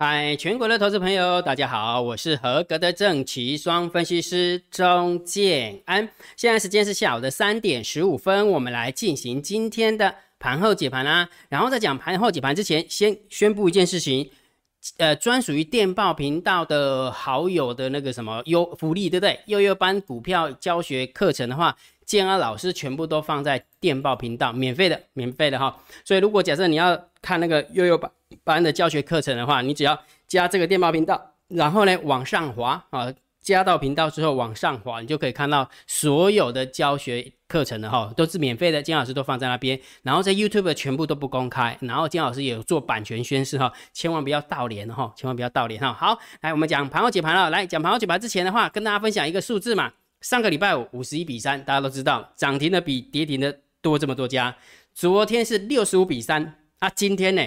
嗨，全国的投资朋友，大家好，我是合格的正奇双分析师钟建安。现在时间是下午的三点十五分，我们来进行今天的盘后解盘啦。然后在讲盘后解盘之前，先宣布一件事情，呃，专属于电报频道的好友的那个什么优福利，对不对？悠悠班股票教学课程的话。建安老师全部都放在电报频道，免费的，免费的哈。所以如果假设你要看那个悠悠班班的教学课程的话，你只要加这个电报频道，然后呢往上滑啊，加到频道之后往上滑，你就可以看到所有的教学课程的哈，都是免费的。金老师都放在那边，然后在 YouTube 全部都不公开，然后金老师也有做版权宣誓哈，千万不要盗连哈，千万不要盗连哈。好，来我们讲盘后解盘了，来讲盘后解盘之前的话，跟大家分享一个数字嘛。上个礼拜五五十一比三，大家都知道涨停的比跌停的多这么多家。昨天是六十五比三啊，今天呢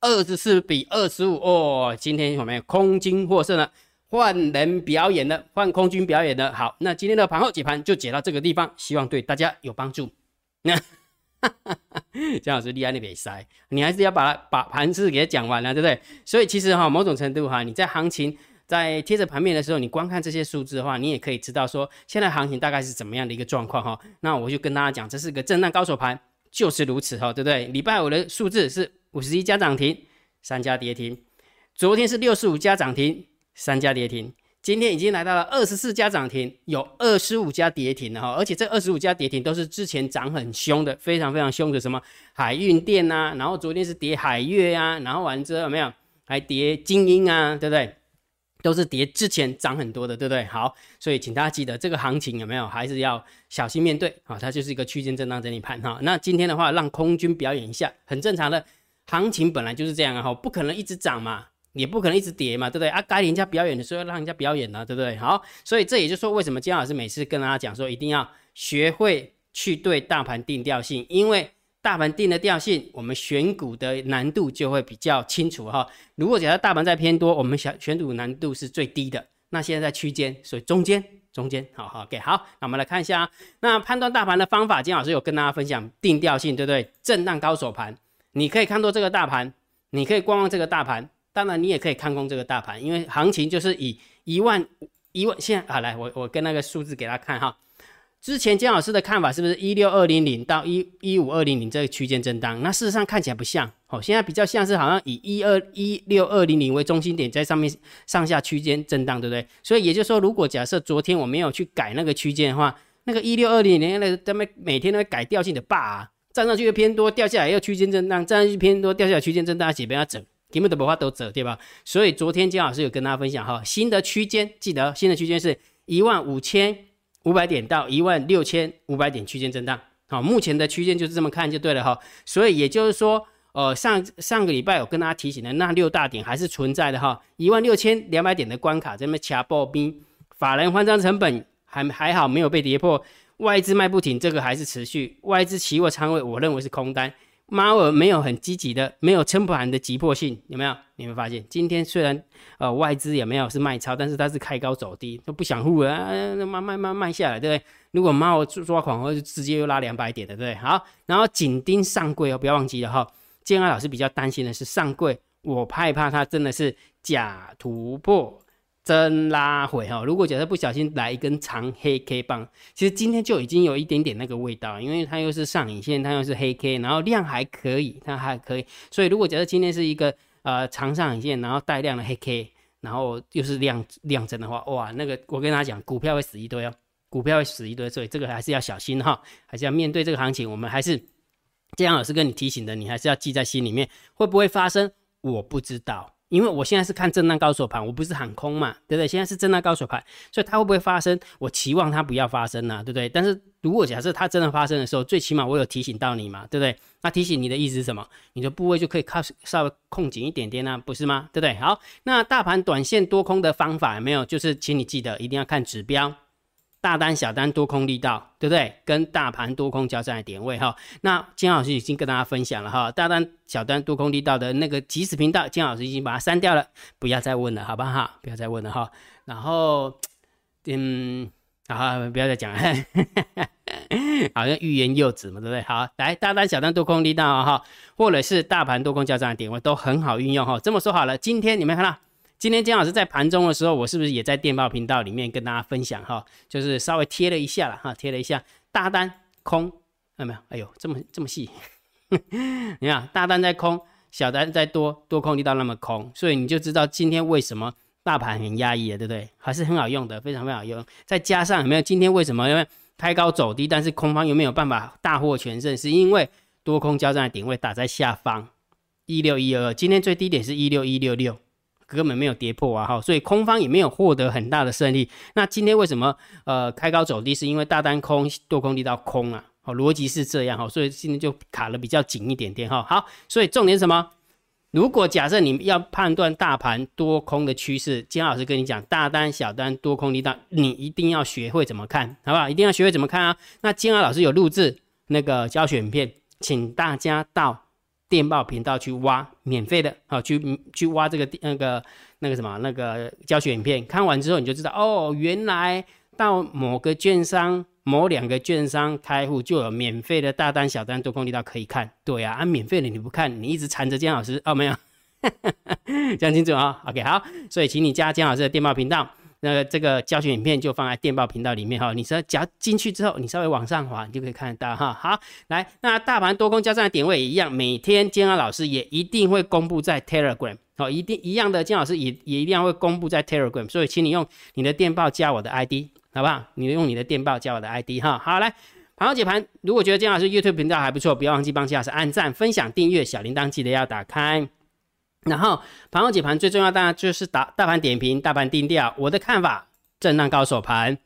二十四比二十五哦，今天有没有空军获胜了？换人表演的，换空军表演的。好，那今天的盘后解盘就解到这个地方，希望对大家有帮助。那 姜老师厉害，那边塞，你还是要把把盘子给它讲完了，对不对？所以其实哈，某种程度哈，你在行情。在贴着盘面的时候，你光看这些数字的话，你也可以知道说现在行情大概是怎么样的一个状况哈。那我就跟大家讲，这是个震荡高手盘，就是如此哈，对不对？礼拜五的数字是五十一家涨停，三家跌停；昨天是六十五家涨停，三家跌停；今天已经来到了二十四家涨停，有二十五家跌停了哈。而且这二十五家跌停都是之前涨很凶的，非常非常凶的，什么海运电呐，然后昨天是跌海月啊，然后完之后有没有还跌精英啊，对不对？都是跌之前涨很多的，对不对？好，所以请大家记得这个行情有没有还是要小心面对啊？它就是一个区间震荡整理盘哈。那今天的话，让空军表演一下，很正常的行情本来就是这样啊，哈，不可能一直涨嘛，也不可能一直跌嘛，对不对？啊，该人家表演的时候让人家表演呢，对不对？好，所以这也就是说，为什么姜老师每次跟大家讲说，一定要学会去对大盘定调性，因为。大盘定的调性，我们选股的难度就会比较清楚哈。如果假设大盘在偏多，我们选选股难度是最低的。那现在在区间，所以中间中间，好好给好。那我们来看一下，啊那判断大盘的方法，金老师有跟大家分享定调性，对不对？震荡高手盘，你可以看多这个大盘，你可以观望这个大盘，当然你也可以看空这个大盘，因为行情就是以一万一万现在好来，我我跟那个数字给他看哈。之前姜老师的看法是不是一六二零零到一一五二零零这个区间震荡？那事实上看起来不像，哦，现在比较像是好像以一二一六二零零为中心点，在上面上下区间震荡，对不对？所以也就是说，如果假设昨天我没有去改那个区间的话，那个一六二零零那个他们每天都会改调性的霸，站上去又偏多，掉下来又区间震荡，站上去偏多，掉下来区间震荡，几边要整，题目都不怕都走，对吧？所以昨天姜老师有跟大家分享哈，新的区间，记得新的区间是一万五千。五百点到一万六千五百点区间震荡，好，目前的区间就是这么看就对了哈。所以也就是说，呃，上上个礼拜有跟大家提醒的那六大点还是存在的哈。一万六千两百点的关卡这么掐爆兵，法人换张成本还还好没有被跌破，外资卖不停，这个还是持续，外资期货仓位我认为是空单。猫儿没有很积极的，没有撑盘的急迫性，有没有？你们发现今天虽然呃外资也没有是卖超，但是它是开高走低，都不想护啊，卖卖卖卖下来，对不对？如果猫儿抓狂，或者直接又拉两百点的，对不对？好，然后紧盯上柜哦，不要忘记了哈。建安老师比较担心的是上柜，我害怕它真的是假突破。真拉回哈！如果假设不小心来一根长黑 K 棒，其实今天就已经有一点点那个味道，因为它又是上影线，它又是黑 K，然后量还可以，它还可以。所以如果假设今天是一个呃长上影线，然后带量的黑 K，然后又是量量增的话，哇，那个我跟大家讲，股票会死一堆哦，股票会死一堆，所以这个还是要小心哈，还是要面对这个行情，我们还是这样老师跟你提醒的，你还是要记在心里面，会不会发生？我不知道。因为我现在是看震荡高手盘，我不是喊空嘛，对不对？现在是震荡高手盘，所以它会不会发生？我期望它不要发生啊，对不对？但是如果假设它真的发生的时候，最起码我有提醒到你嘛，对不对？那提醒你的意思是什么？你的部位就可以靠稍微控紧一点点呢，不是吗？对不对？好，那大盘短线多空的方法有没有？就是请你记得一定要看指标。大单、小单、多空力道，对不对？跟大盘多空交战的点位哈。那金老师已经跟大家分享了哈，大单、小单、多空力道的那个即时频道，金老师已经把它删掉了，不要再问了，好不好？不要再问了哈。然后，嗯，好，不要再讲了，好像欲言又止嘛，对不对？好，来大单、小单、多空力道哈，或者是大盘多空交战的点位都很好运用哈。这么说好了，今天你们看到，今天姜老师在盘中的时候，我是不是也在电报频道里面跟大家分享哈？就是稍微贴了一下了哈，贴了一下大单空，看到没有？哎呦，这么这么细，你看大单在空，小单在多，多空力道那么空，所以你就知道今天为什么。大盘很压抑了，对不对？还是很好用的，非常非常好用。再加上有没有今天为什么因为开高走低，但是空方有没有办法大获全胜？是因为多空交战的点位打在下方一六一二，今天最低点是一六一六六，根本没有跌破啊！哈，所以空方也没有获得很大的胜利。那今天为什么呃开高走低？是因为大单空多空力道空啊？好，逻辑是这样哈，所以今天就卡的比较紧一点点哈。好，所以重点什么？如果假设你要判断大盘多空的趋势，金老师跟你讲，大单、小单、多空力道，你一定要学会怎么看，好不好？一定要学会怎么看啊！那金老师有录制那个教学影片，请大家到电报频道去挖，免费的，好，去去挖这个那个那个什么那个教学影片，看完之后你就知道，哦，原来到某个券商。某两个券商开户就有免费的大单、小单、多空力道可以看，对啊，啊免费的你不看，你一直缠着姜老师哦，没有，讲清楚啊，OK，好，所以请你加姜老师的电报频道，那个这个教学影片就放在电报频道里面哈，你说加进去之后，你稍微往上滑，你就可以看得到哈。好，来，那大盘多空交战的点位也一样，每天姜老师也一定会公布在 Telegram，好，一定一样的，金老师也也一定要会公布在 Telegram，所以请你用你的电报加我的 ID。好不好？你用你的电报加我的 ID 哈。好，来盘后解盘。如果觉得金老师 YouTube 频道还不错，不要忘记帮金老师按赞、分享、订阅，小铃铛记得要打开。然后盘后解盘最重要当然就是打大盘点评、大盘定调。我的看法，震荡高手盘，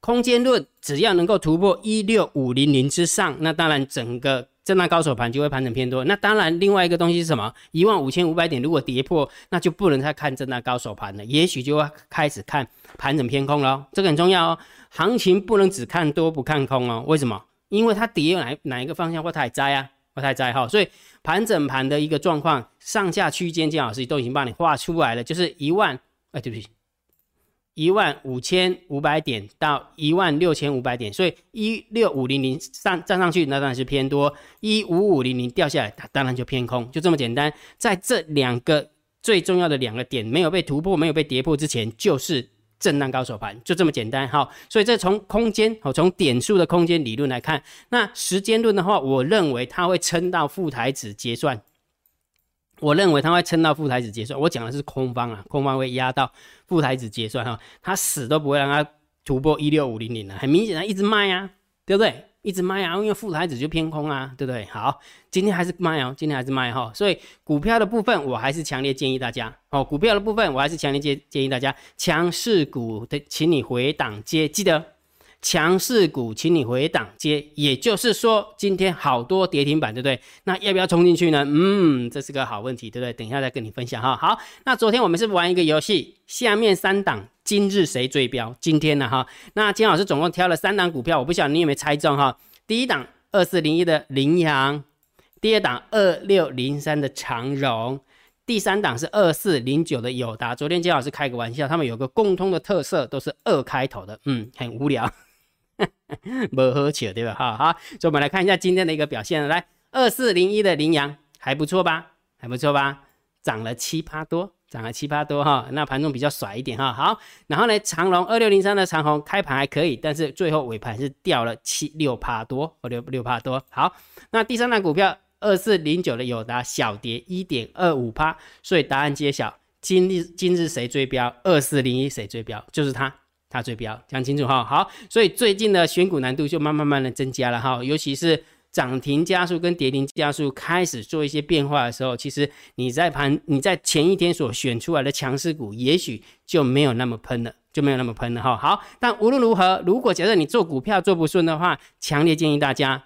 空间论只要能够突破一六五零零之上，那当然整个。震荡高手盘就会盘整偏多，那当然另外一个东西是什么？一万五千五百点如果跌破，那就不能再看震荡高手盘了，也许就要开始看盘整偏空了。这个很重要哦，行情不能只看多不看空哦。为什么？因为它跌哪哪一个方向或太窄啊，不太在哈。所以盘整盘的一个状况，上下区间金老师都已经帮你画出来了，就是一万，哎，对不起。一万五千五百点到一万六千五百点，所以一六五零零上站上去，那当然是偏多；一五五零零掉下来，它当然就偏空，就这么简单。在这两个最重要的两个点没有被突破、没有被跌破之前，就是震荡高手盘，就这么简单。哈，所以这从空间，哦，从点数的空间理论来看，那时间论的话，我认为它会撑到副台子结算。我认为它会撑到副台子结算，我讲的是空方啊，空方会压到副台子结算哈，他死都不会让它突破一六五零零的，很明显它一直卖啊，对不对？一直卖啊，因为副台子就偏空啊，对不对？好，今天还是卖哦，今天还是卖哈，所以股票的部分我还是强烈建议大家哦，股票的部分我还是强烈建建议大家，强势股的请你回档接，记得。强势股，请你回档接，也就是说，今天好多跌停板，对不对？那要不要冲进去呢？嗯，这是个好问题，对不对？等一下再跟你分享哈。好，那昨天我们是玩一个游戏，下面三档今日谁追标？今天呢哈？那金老师总共挑了三档股票，我不晓得你有没有猜中哈？第一档二四零一的羚羊，第二档二六零三的长荣，第三档是二四零九的友达。昨天金老师开个玩笑，他们有个共通的特色，都是二开头的，嗯，很无聊。不喝酒对吧？好好，所以我们来看一下今天的一个表现。来，二四零一的羚羊还不错吧？还不错吧？涨了七八多，涨了七八多哈。那盘中比较甩一点哈。好，然后呢，长隆二六零三的长虹开盘还可以，但是最后尾盘是掉了七六趴多，六六趴多。好，那第三档股票二四零九的友达小跌一点二五趴，所以答案揭晓，今日今日谁追标？二四零一谁追标？就是它。它最标讲清楚哈，好，所以最近的选股难度就慢慢慢的增加了哈，尤其是涨停加速跟跌停加速开始做一些变化的时候，其实你在盘你在前一天所选出来的强势股，也许就没有那么喷了，就没有那么喷了哈。好，但无论如何，如果假设你做股票做不顺的话，强烈建议大家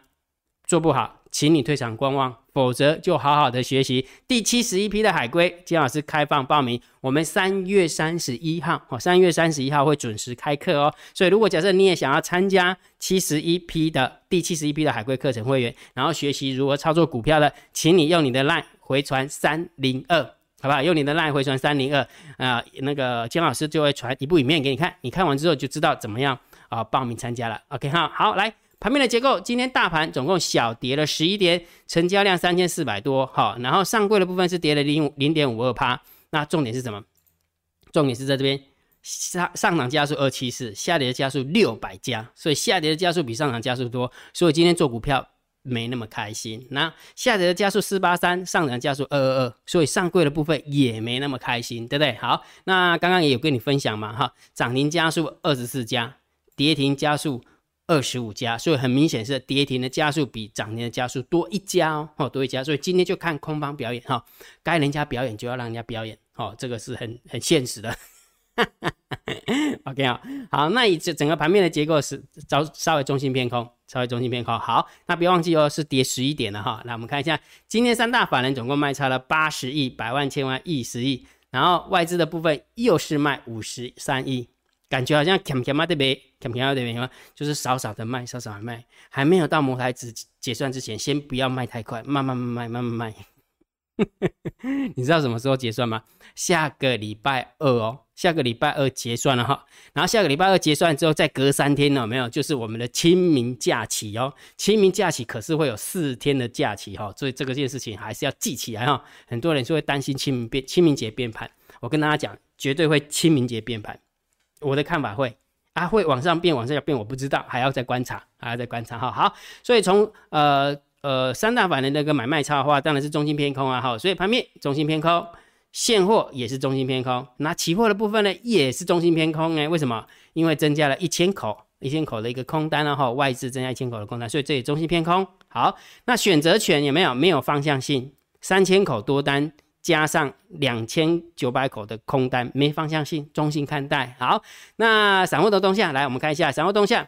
做不好。请你退场观望，否则就好好的学习第七十一批的海龟。金老师开放报名，我们三月三十一号哦，三月三十一号会准时开课哦。所以如果假设你也想要参加七十一批的第七十一批的海龟课程会员，然后学习如何操作股票的，请你用你的 LINE 回传三零二，好不好？用你的 LINE 回传三零二啊，那个金老师就会传一部影片给你看，你看完之后就知道怎么样。啊报名参加了。OK 哈，好来盘面的结构，今天大盘总共小跌了十一点，成交量三千四百多，好，然后上柜的部分是跌了零零点五二趴。那重点是什么？重点是在这边上上涨加速二七四，下跌的加速六百加，所以下跌的加速比上涨加速多，所以今天做股票。没那么开心，那下跌的加速四八三，上涨加速二二二，所以上柜的部分也没那么开心，对不对？好，那刚刚也有跟你分享嘛，哈，涨停加速二十四家，跌停加速二十五家，所以很明显是跌停的加速比涨停的加速多一家哦，多一家，所以今天就看空方表演哈，该人家表演就要让人家表演，哦，这个是很很现实的。OK 啊，好，那以这整个盘面的结构是稍稍微中心偏空，稍微中心偏空。好，那别忘记哦，是跌十一点了哈。那我们看一下，今天三大法人总共卖差了八十亿，百万、千万、亿、十亿，然后外资的部分又是卖五十三亿，感觉好像 cam cam 啊这边 cam cam 这边就是少少的卖，少少的卖，还没有到摩台子结算之前，先不要卖太快，慢慢慢慢慢慢卖。你知道什么时候结算吗？下个礼拜二哦，下个礼拜二结算了哈。然后下个礼拜二结算之后，再隔三天呢，没有，就是我们的清明假期哦。清明假期可是会有四天的假期哈，所以这个件事情还是要记起来哈。很多人就会担心清明变清明节变盘，我跟大家讲，绝对会清明节变盘。我的看法会啊，会往上变，往下变，我不知道，还要再观察，还要再观察哈。好，所以从呃。呃，三大法人那个买卖差的话，当然是中心偏空啊，哈，所以盘面中心偏空，现货也是中心偏空，那期货的部分呢，也是中心偏空呢？为什么？因为增加了一千口，一千口的一个空单然后，外资增加一千口的空单，所以这里中心偏空。好，那选择权有没有？没有方向性，三千口多单加上两千九百口的空单，没方向性，中性看待。好，那散户的动向，来我们看一下散户动向，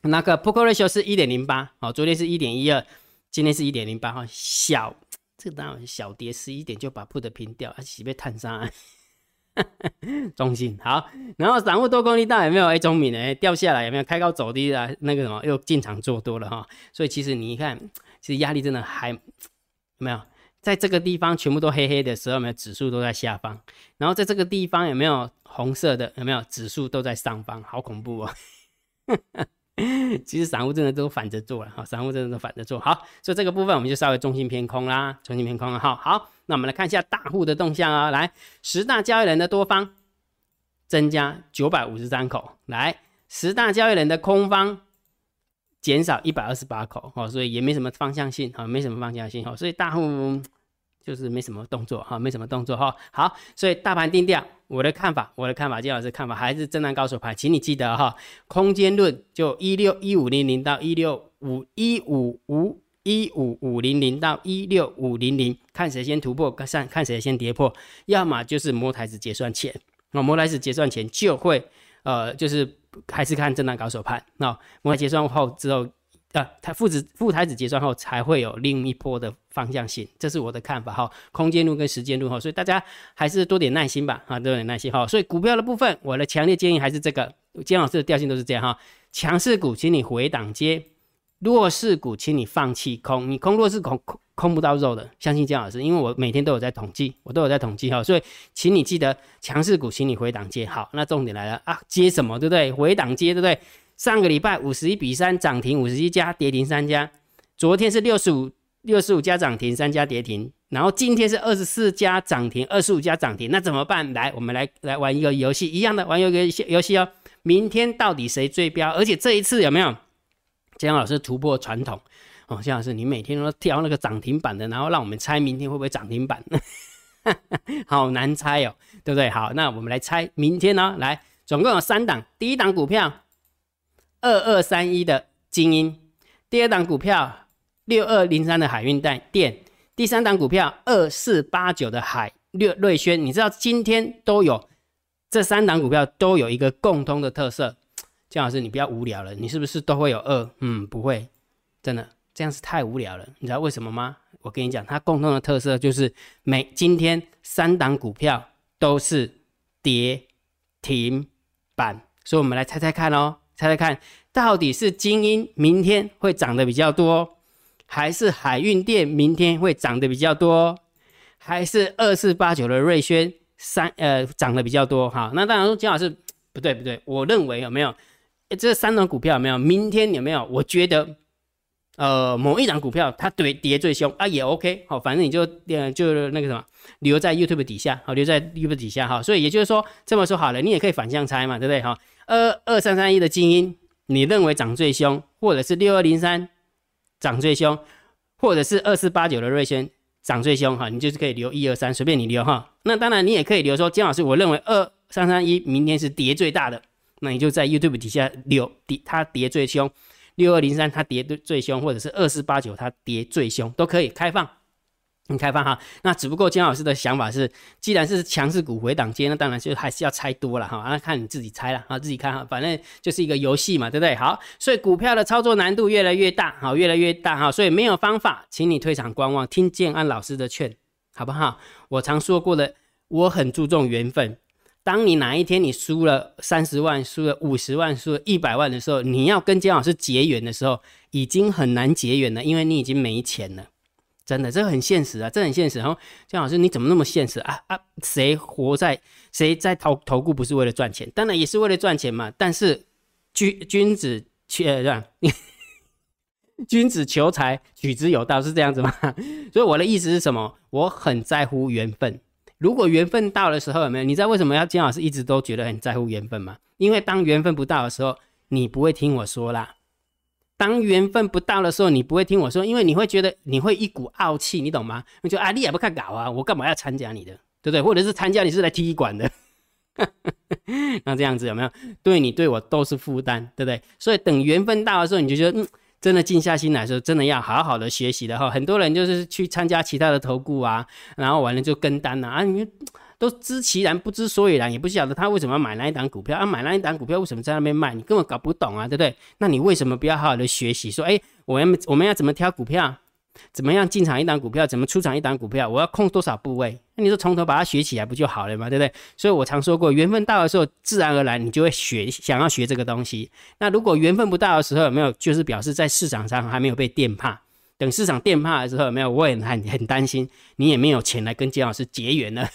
那个 p o k ratio 是一点零八，好，昨天是一点一二。今天是一点零八哈，小 这个当然小跌十一点就把 put 平掉，而且被探伤，中性好，然后散户多空力大有没有？哎，中敏呢？掉下来有没有？开高走低啊那个什么又进场做多了哈，所以其实你一看，其实压力真的还有没有？在这个地方全部都黑黑的时候，没有指数都在下方，然后在这个地方有没有红色的？有没有指数都在上方？好恐怖哦！其实散户真的都反着做了哈，散户真的都反着做好，所以这个部分我们就稍微中心偏空啦，中心偏空了哈。好，那我们来看一下大户的动向啊，来十大交易人的多方增加九百五十三口，来十大交易人的空方减少一百二十八口哦，所以也没什么方向性哈，没什么方向性哦，所以大户。就是没什么动作哈，没什么动作哈。好，所以大盘定调，我的看法，我的看法，金老师看法还是震荡高手盘，请你记得哈，空间论就一六一五零零到一六五一五五一五五零零到一六五零零，看谁先突破，看看谁先跌破，要么就是摸台子结算前，那摸台子结算前就会呃，就是还是看震荡高手盘，那摸台结算后之后。呃，它父子父台子结算后才会有另一波的方向性，这是我的看法哈。空间路跟时间路哈，所以大家还是多点耐心吧，啊，多点耐心哈。所以股票的部分，我的强烈建议还是这个，姜老师的调性都是这样哈。强势股，请你回档接；弱势股，请你放弃空。你空弱势空空不到肉的，相信姜老师，因为我每天都有在统计，我都有在统计哈。所以，请你记得强势股，请你回档接。好，那重点来了啊，接什么？对不对？回档接，对不对？上个礼拜五十一比三涨停五十一家跌停三家，昨天是六十五六十五家涨停三家跌停，然后今天是二十四家涨停二十五家涨停，那怎么办？来，我们来来玩一个游戏，一样的玩一个游戏哦。明天到底谁最标？而且这一次有没有姜老师突破传统？哦，姜老师，你每天都挑那个涨停板的，然后让我们猜明天会不会涨停板？好难猜哦，对不对？好，那我们来猜明天呢？来，总共有三档，第一档股票。二二三一的精英，第二档股票六二零三的海运带电，第三档股票二四八九的海瑞瑞轩，你知道今天都有这三档股票都有一个共通的特色，姜老师你不要无聊了，你是不是都会有二？嗯，不会，真的这样是太无聊了，你知道为什么吗？我跟你讲，它共同的特色就是每今天三档股票都是跌停板，所以我们来猜猜看哦。猜猜看，到底是精英明天会涨得比较多，还是海运店明天会涨得比较多，还是二四八九的瑞轩三呃涨得比较多？哈，那当然说姜老师不对不对，我认为有没有这三种股票有没有？明天有没有？我觉得。呃，某一档股票它跌跌最凶啊，也 OK 好，反正你就呃就那个什么留在 YouTube 底下好，留在 YouTube 底下哈，所以也就是说这么说好了，你也可以反向猜嘛，对不对哈？二二三三一的精英，你认为涨最凶，或者是六二零三涨最凶，或者是二四八九的瑞轩涨最凶哈，你就是可以留一二三，随便你留哈。那当然你也可以留说姜老师，我认为二三三一明天是跌最大的，那你就在 YouTube 底下留跌，它跌最凶。六二零三它跌最凶，或者是二四八九它跌最凶，都可以开放，很开放哈。那只不过姜老师的想法是，既然是强势股回档接，那当然就还是要猜多了哈。那看你自己猜了啊，自己看哈，反正就是一个游戏嘛，对不对？好，所以股票的操作难度越来越大，好，越来越大哈。所以没有方法，请你退场观望，听建安老师的劝，好不好？我常说过的，我很注重缘分。当你哪一天你输了三十万、输了五十万、输了一百万的时候，你要跟姜老师结缘的时候，已经很难结缘了，因为你已经没钱了。真的，这很现实啊，这很现实。然后姜老师，你怎么那么现实啊啊？谁活在谁在投投顾不是为了赚钱？当然也是为了赚钱嘛。但是君君子却让 君子求财，取之有道，是这样子吗？所以我的意思是什么？我很在乎缘分。如果缘分到的时候有没有？你知道为什么要金老师一直都觉得很在乎缘分吗？因为当缘分不到的时候，你不会听我说啦。当缘分不到的时候，你不会听我说，因为你会觉得你会一股傲气，你懂吗？你就啊，你也不看稿啊，我干嘛要参加你的，对不对？或者是参加你是来踢馆的，那这样子有没有？对你对我都是负担，对不对？所以等缘分到的时候，你就觉得嗯。真的静下心来说，真的要好好的学习的哈。很多人就是去参加其他的投顾啊，然后完了就跟单了啊。你都知其然不知所以然，也不晓得他为什么要买那一档股票啊，买那一档股票为什么在那边卖，你根本搞不懂啊，对不对？那你为什么不要好好的学习？说，哎，我们我们要怎么挑股票？怎么样进场一档股票？怎么出场一档股票？我要控多少部位？那你说从头把它学起来不就好了嘛？对不对？所以我常说过，缘分到的时候，自然而然你就会学，想要学这个东西。那如果缘分不到的时候，有没有就是表示在市场上还没有被电怕？等市场电怕的时候，有没有我也很很担心，你也没有钱来跟金老师结缘了。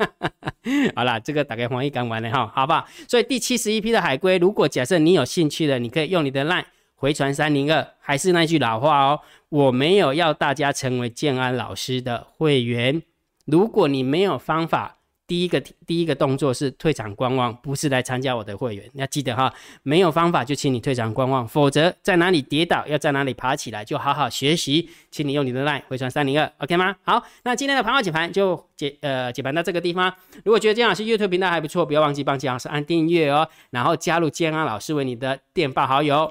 好啦，这个打开黄一刚完了哈，好不好？所以第七十一批的海龟，如果假设你有兴趣的，你可以用你的 line。回传三零二，还是那句老话哦，我没有要大家成为建安老师的会员。如果你没有方法，第一个第一个动作是退场观望，不是来参加我的会员。要记得哈，没有方法就请你退场观望，否则在哪里跌倒，要在哪里爬起来，就好好学习。请你用你的 line 回传三零二，OK 吗？好，那今天的盘后解盘就解呃解盘到这个地方。如果觉得建老师 YouTube 频道还不错，不要忘记帮建老师按订阅哦，然后加入建安老师为你的电报好友。